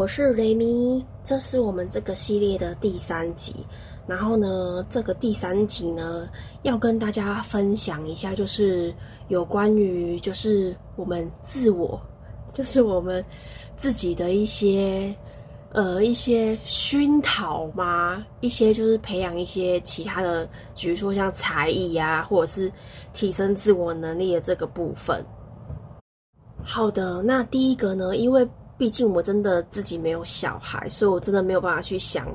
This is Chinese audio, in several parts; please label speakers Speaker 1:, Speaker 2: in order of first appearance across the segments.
Speaker 1: 我是雷米，这是我们这个系列的第三集。然后呢，这个第三集呢，要跟大家分享一下，就是有关于就是我们自我，就是我们自己的一些呃一些熏陶嘛，一些就是培养一些其他的，比如说像才艺呀，或者是提升自我能力的这个部分。好的，那第一个呢，因为毕竟我真的自己没有小孩，所以我真的没有办法去想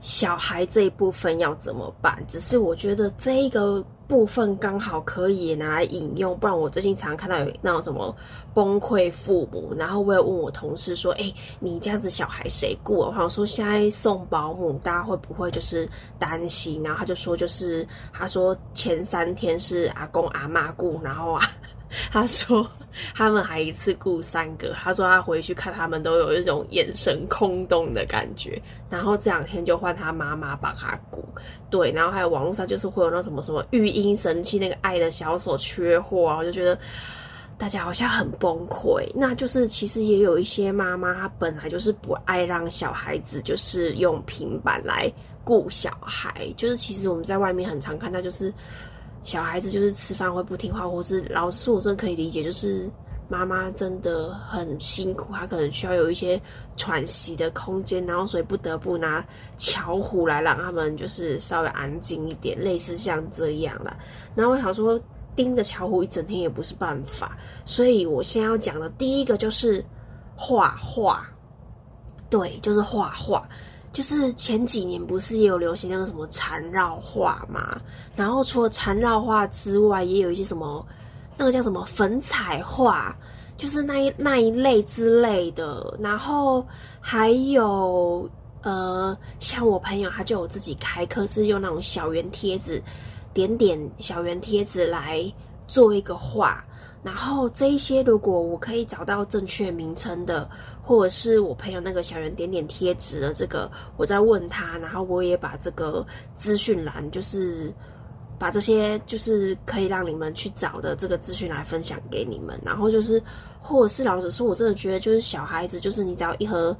Speaker 1: 小孩这一部分要怎么办。只是我觉得这一个部分刚好可以拿来引用，不然我最近常看到有那种什么崩溃父母，然后我也问我同事说：“哎，你这样子小孩谁顾？”我想说现在送保姆，大家会不会就是担心？然后他就说，就是他说前三天是阿公阿妈顾，然后啊。他说 他们还一次雇三个，他说他回去看他们都有一种眼神空洞的感觉，然后这两天就换他妈妈帮他雇，对，然后还有网络上就是会有那什么什么育婴神器那个爱的小手缺货啊，我就觉得大家好像很崩溃。那就是其实也有一些妈妈，她本来就是不爱让小孩子就是用平板来顾小孩，就是其实我们在外面很常看到就是。小孩子就是吃饭会不听话，或是老师，我真的可以理解，就是妈妈真的很辛苦，她可能需要有一些喘息的空间，然后所以不得不拿巧虎来让他们就是稍微安静一点，类似像这样啦。然后我想说，盯着巧虎一整天也不是办法，所以我现在要讲的第一个就是画画，对，就是画画。就是前几年不是也有流行那个什么缠绕画嘛？然后除了缠绕画之外，也有一些什么那个叫什么粉彩画，就是那一那一类之类的。然后还有呃，像我朋友他就有自己开课，是用那种小圆贴纸点点小圆贴纸来做一个画。然后这一些，如果我可以找到正确名称的，或者是我朋友那个小圆点点贴纸的这个，我再问他，然后我也把这个资讯栏，就是把这些就是可以让你们去找的这个资讯来分享给你们。然后就是，或者是老实说，我真的觉得就是小孩子，就是你只要一盒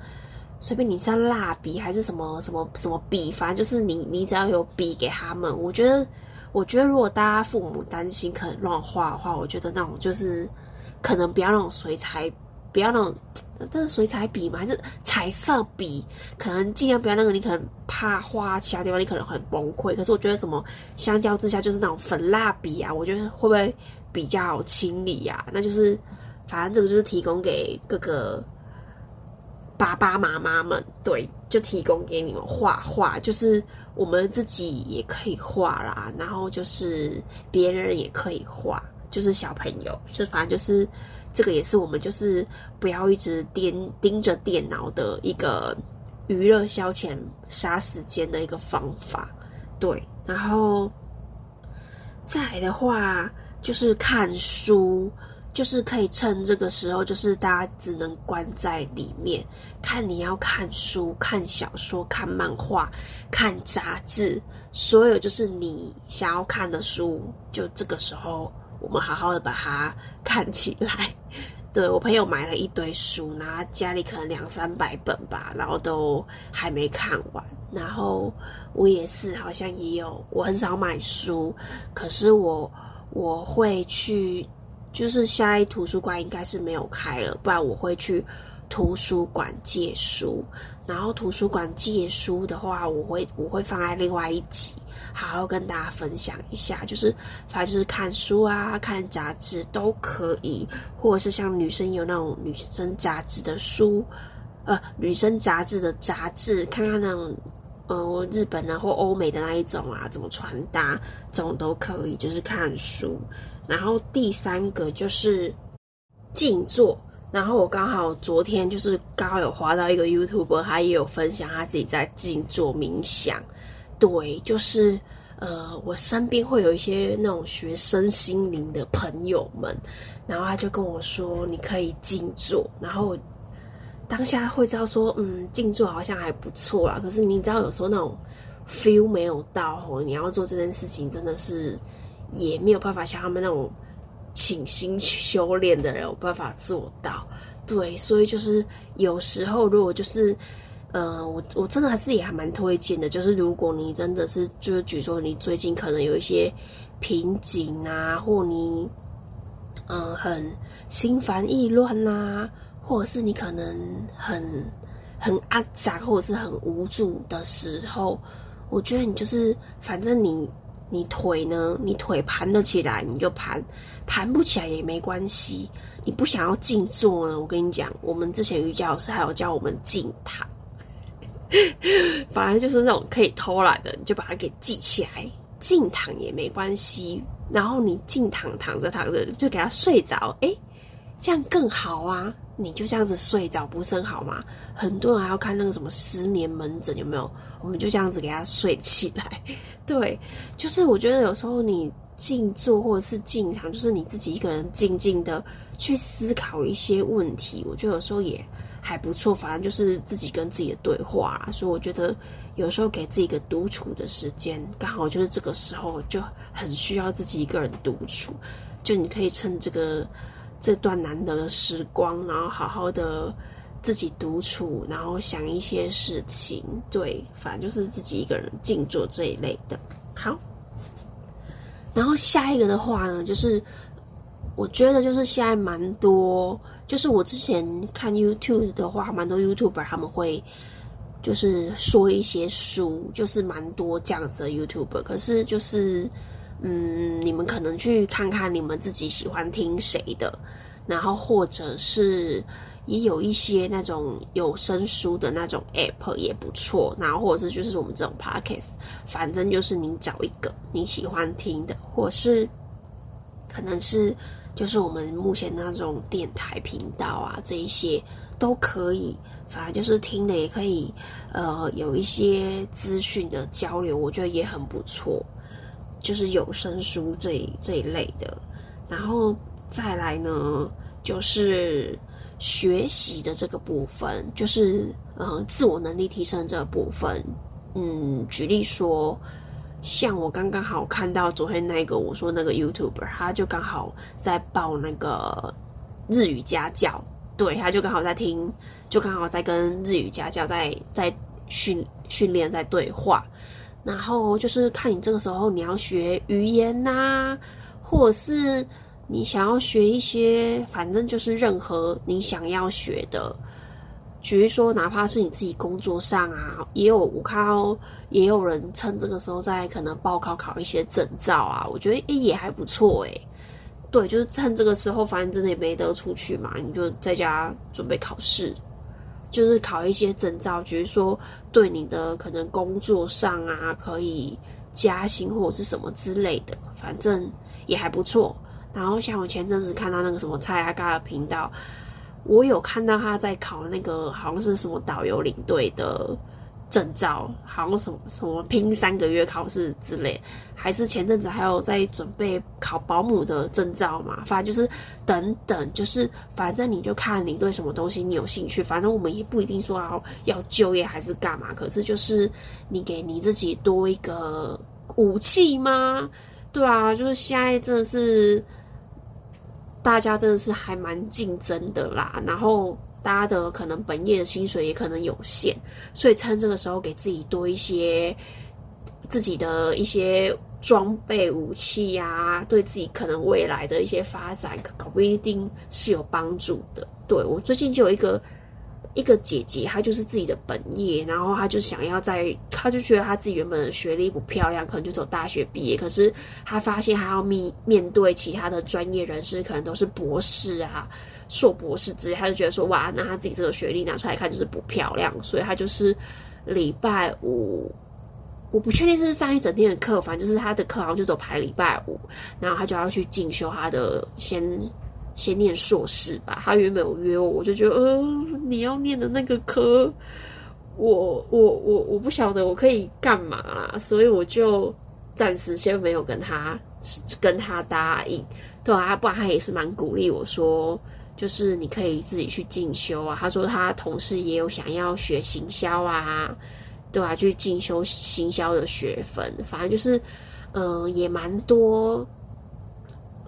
Speaker 1: 随便你是蜡笔还是什么什么什么笔，反正就是你你只要有笔给他们，我觉得。我觉得，如果大家父母担心可能乱画的话，我觉得那种就是可能不要那种水彩，不要那种，但是水彩笔嘛，还是彩色笔，可能尽量不要那个。你可能怕画其他地方，你可能很崩溃。可是我觉得什么相较之下，就是那种粉蜡笔啊，我觉得会不会比较好清理呀？那就是反正这个就是提供给各个爸爸妈妈们，对，就提供给你们画画，就是。我们自己也可以画啦，然后就是别人也可以画，就是小朋友，就反正就是这个也是我们就是不要一直盯盯着电脑的一个娱乐消遣杀时间的一个方法，对。然后再来的话就是看书。就是可以趁这个时候，就是大家只能关在里面看。你要看书、看小说、看漫画、看杂志，所有就是你想要看的书，就这个时候我们好好的把它看起来。对我朋友买了一堆书，然后家里可能两三百本吧，然后都还没看完。然后我也是，好像也有。我很少买书，可是我我会去。就是下一图书馆应该是没有开了，不然我会去图书馆借书。然后图书馆借书的话，我会我会放在另外一集，好好跟大家分享一下。就是反正就是看书啊，看杂志都可以，或者是像女生有那种女生杂志的书，呃，女生杂志的杂志，看看那种呃日本啊或欧美的那一种啊，怎么穿搭，这种都可以，就是看书。然后第三个就是静坐，然后我刚好昨天就是刚好有滑到一个 YouTube，他也有分享他自己在静坐冥想。对，就是呃，我身边会有一些那种学身心灵的朋友们，然后他就跟我说，你可以静坐，然后当下会知道说，嗯，静坐好像还不错啦。可是你知道，有时候那种 feel 没有到哦，你要做这件事情真的是。也没有办法像他们那种倾心修炼的人有办法做到，对，所以就是有时候如果就是，呃，我我真的还是也还蛮推荐的，就是如果你真的是就是举说你最近可能有一些瓶颈啊，或你嗯很心烦意乱呐，或者是你可能很很阿杂或者是很无助的时候，我觉得你就是反正你。你腿呢？你腿盘得起来，你就盘；盘不起来也没关系。你不想要静坐呢？我跟你讲，我们之前瑜伽老师还有教我们静躺，反正就是那种可以偷懒的，你就把它给记起来。静躺也没关系，然后你静躺躺着躺着就给它睡着，哎，这样更好啊！你就这样子睡着，不是很好吗？很多人还要看那个什么失眠门诊，有没有？我们就这样子给他睡起来。对，就是我觉得有时候你静坐或者是静躺，就是你自己一个人静静的去思考一些问题，我觉得有时候也还不错。反正就是自己跟自己的对话，所以我觉得有时候给自己一个独处的时间，刚好就是这个时候就很需要自己一个人独处。就你可以趁这个这段难得的时光，然后好好的。自己独处，然后想一些事情，对，反正就是自己一个人静坐这一类的。好，然后下一个的话呢，就是我觉得就是现在蛮多，就是我之前看 YouTube 的话，蛮多 YouTuber 他们会就是说一些书，就是蛮多这样子的 YouTuber。可是就是，嗯，你们可能去看看你们自己喜欢听谁的，然后或者是。也有一些那种有声书的那种 app 也不错，然后或者是就是我们这种 podcast，反正就是你找一个你喜欢听的，或是可能是就是我们目前那种电台频道啊，这一些都可以，反正就是听的也可以，呃，有一些资讯的交流，我觉得也很不错，就是有声书这这一类的，然后再来呢，就是。学习的这个部分，就是呃自我能力提升这个部分。嗯，举例说，像我刚刚好看到昨天那个我说那个 YouTuber，他就刚好在报那个日语家教，对，他就刚好在听，就刚好在跟日语家教在在训训练，在对话。然后就是看你这个时候你要学语言呐，或者是。你想要学一些，反正就是任何你想要学的，比如说哪怕是你自己工作上啊，也有我看到也有人趁这个时候在可能报考考一些证照啊，我觉得诶也还不错诶。对，就是趁这个时候，反正真的也没得出去嘛，你就在家准备考试，就是考一些证照，比如说对你的可能工作上啊可以加薪或者是什么之类的，反正也还不错。然后像我前阵子看到那个什么蔡阿嘎的频道，我有看到他在考那个好像是什么导游领队的证照，好像什么什么拼三个月考试之类，还是前阵子还有在准备考保姆的证照嘛？反正就是等等，就是反正你就看你对什么东西你有兴趣，反正我们也不一定说要要就业还是干嘛，可是就是你给你自己多一个武器吗？对啊，就是现在真的是。大家真的是还蛮竞争的啦，然后大家的可能本业的薪水也可能有限，所以趁这个时候给自己多一些自己的一些装备武器呀，对自己可能未来的一些发展，搞不一定是有帮助的。对我最近就有一个。一个姐姐，她就是自己的本业，然后她就想要在，她就觉得她自己原本的学历不漂亮，可能就走大学毕业，可是她发现她要面面对其他的专业人士，可能都是博士啊、硕博士之类，她就觉得说，哇，那他自己这个学历拿出来看就是不漂亮，所以他就是礼拜五，我不确定是上一整天的课，反正就是他的课好像就走排礼拜五，然后他就要去进修他的先。先念硕士吧。他原本有约我，我就觉得，呃，你要念的那个科，我我我我不晓得我可以干嘛啦，所以我就暂时先没有跟他跟他答应。对啊，不然他也是蛮鼓励我说，就是你可以自己去进修啊。他说他同事也有想要学行销啊，对啊，去进修行销的学分。反正就是，嗯，也蛮多。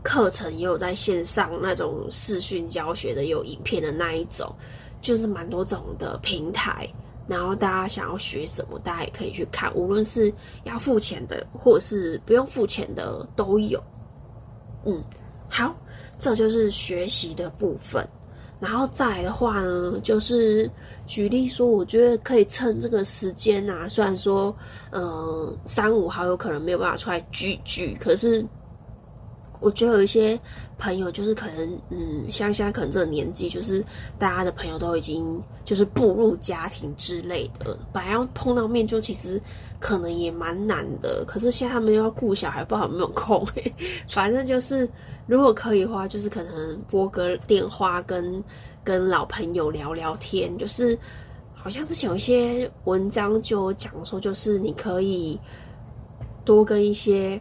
Speaker 1: 课程也有在线上那种视讯教学的，有影片的那一种，就是蛮多种的平台。然后大家想要学什么，大家也可以去看，无论是要付钱的，或者是不用付钱的都有。嗯，好，这就是学习的部分。然后再来的话呢，就是举例说，我觉得可以趁这个时间啊，虽然说，嗯，三五好友可能没有办法出来聚聚，可是我觉得有一些朋友，就是可能，嗯，像现在可能这个年纪，就是大家的朋友都已经就是步入家庭之类的，本来要碰到面，就其实可能也蛮难的。可是现在他们又要顾小孩，不知道有没有空。反正就是。如果可以的话，就是可能拨个电话跟跟老朋友聊聊天，就是好像之前有一些文章就讲说，就是你可以多跟一些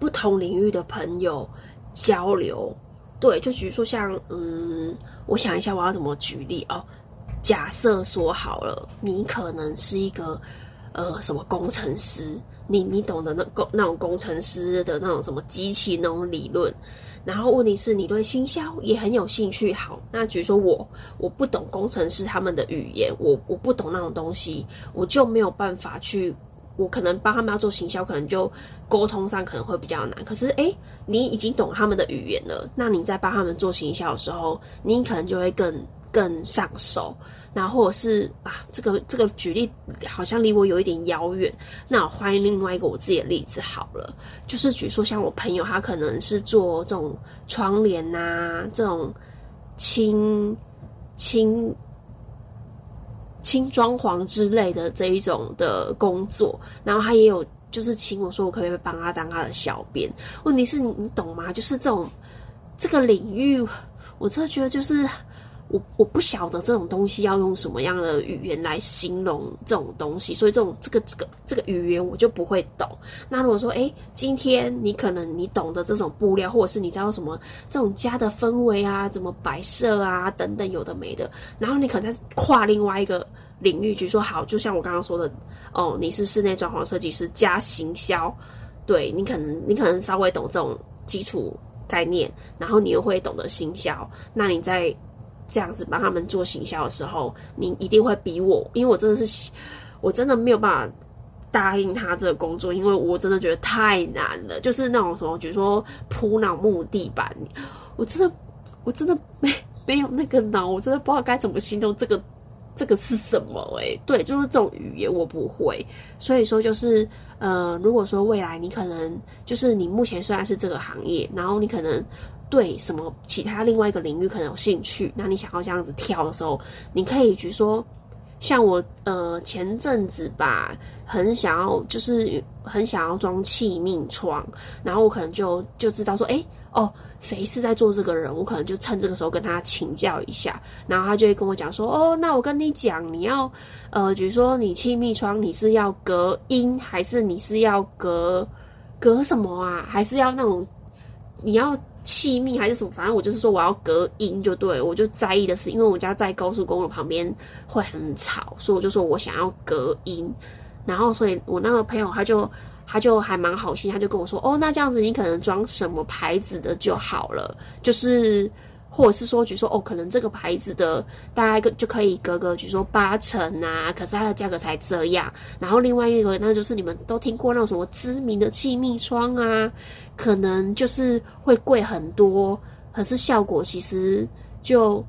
Speaker 1: 不同领域的朋友交流。对，就比如说像嗯，我想一下我要怎么举例哦。假设说好了，你可能是一个呃什么工程师。你你懂得那工那种工程师的那种什么机器那种理论，然后问题是你对行销也很有兴趣。好，那比如说我我不懂工程师他们的语言，我我不懂那种东西，我就没有办法去。我可能帮他们要做行销，可能就沟通上可能会比较难。可是诶，你已经懂他们的语言了，那你在帮他们做行销的时候，你可能就会更更上手。然后或者是啊，这个这个举例好像离我有一点遥远。那我换另外一个我自己的例子好了，就是举说像我朋友，他可能是做这种窗帘呐，这种轻轻轻装潢之类的这一种的工作，然后他也有就是请我说，我可不可以帮他当他的小编？问题是你懂吗？就是这种这个领域，我真的觉得就是。我我不晓得这种东西要用什么样的语言来形容这种东西，所以这种这个这个这个语言我就不会懂。那如果说，哎，今天你可能你懂得这种布料，或者是你知道什么这种家的氛围啊，怎么摆设啊等等有的没的，然后你可能在跨另外一个领域，去说好，就像我刚刚说的，哦，你是室内装潢设计师加行销，对你可能你可能稍微懂这种基础概念，然后你又会懂得行销，那你在。这样子帮他们做行销的时候，你一定会比我，因为我真的是，我真的没有办法答应他这个工作，因为我真的觉得太难了。就是那种什么，比如说铺那种木地板，我真的，我真的没没有那个脑，我真的不知道该怎么形容这个这个是什么。诶，对，就是这种语言我不会，所以说就是呃，如果说未来你可能就是你目前虽然是这个行业，然后你可能。对什么其他另外一个领域可能有兴趣，那你想要这样子跳的时候，你可以比如说，像我呃前阵子吧，很想要就是很想要装气密窗，然后我可能就就知道说，哎哦，谁是在做这个人，我可能就趁这个时候跟他请教一下，然后他就会跟我讲说，哦，那我跟你讲，你要呃，比如说你气密窗，你是要隔音，还是你是要隔隔什么啊？还是要那种你要。气密还是什么，反正我就是说我要隔音就对了，我就在意的是，因为我家在高速公路旁边会很吵，所以我就说我想要隔音。然后，所以我那个朋友他就他就还蛮好心，他就跟我说，哦，那这样子你可能装什么牌子的就好了，就是。或者是说，举说哦，可能这个牌子的大概就可以隔个，举说八成啊，可是它的价格才这样。然后另外一个，那就是你们都听过那种什么知名的气密窗啊，可能就是会贵很多，可是效果其实就。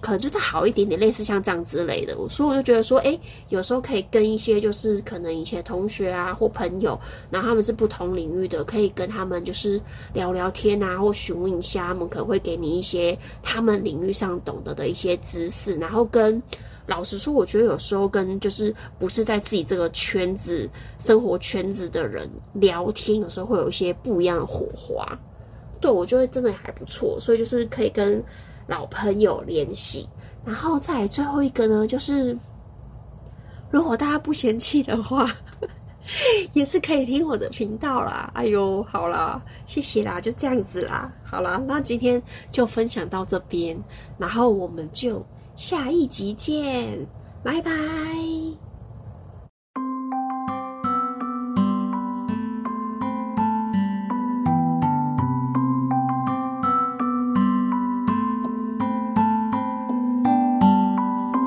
Speaker 1: 可能就是好一点点，类似像这样之类的，所以我就觉得说，哎，有时候可以跟一些就是可能以前同学啊或朋友，然后他们是不同领域的，可以跟他们就是聊聊天啊，或询问一下，他们可能会给你一些他们领域上懂得的一些知识。然后跟老实说，我觉得有时候跟就是不是在自己这个圈子生活圈子的人聊天，有时候会有一些不一样的火花。对我觉得真的还不错，所以就是可以跟。老朋友联系，然后再最后一个呢，就是如果大家不嫌弃的话，也是可以听我的频道啦。哎呦，好啦，谢谢啦，就这样子啦。好啦，那今天就分享到这边，然后我们就下一集见，拜拜。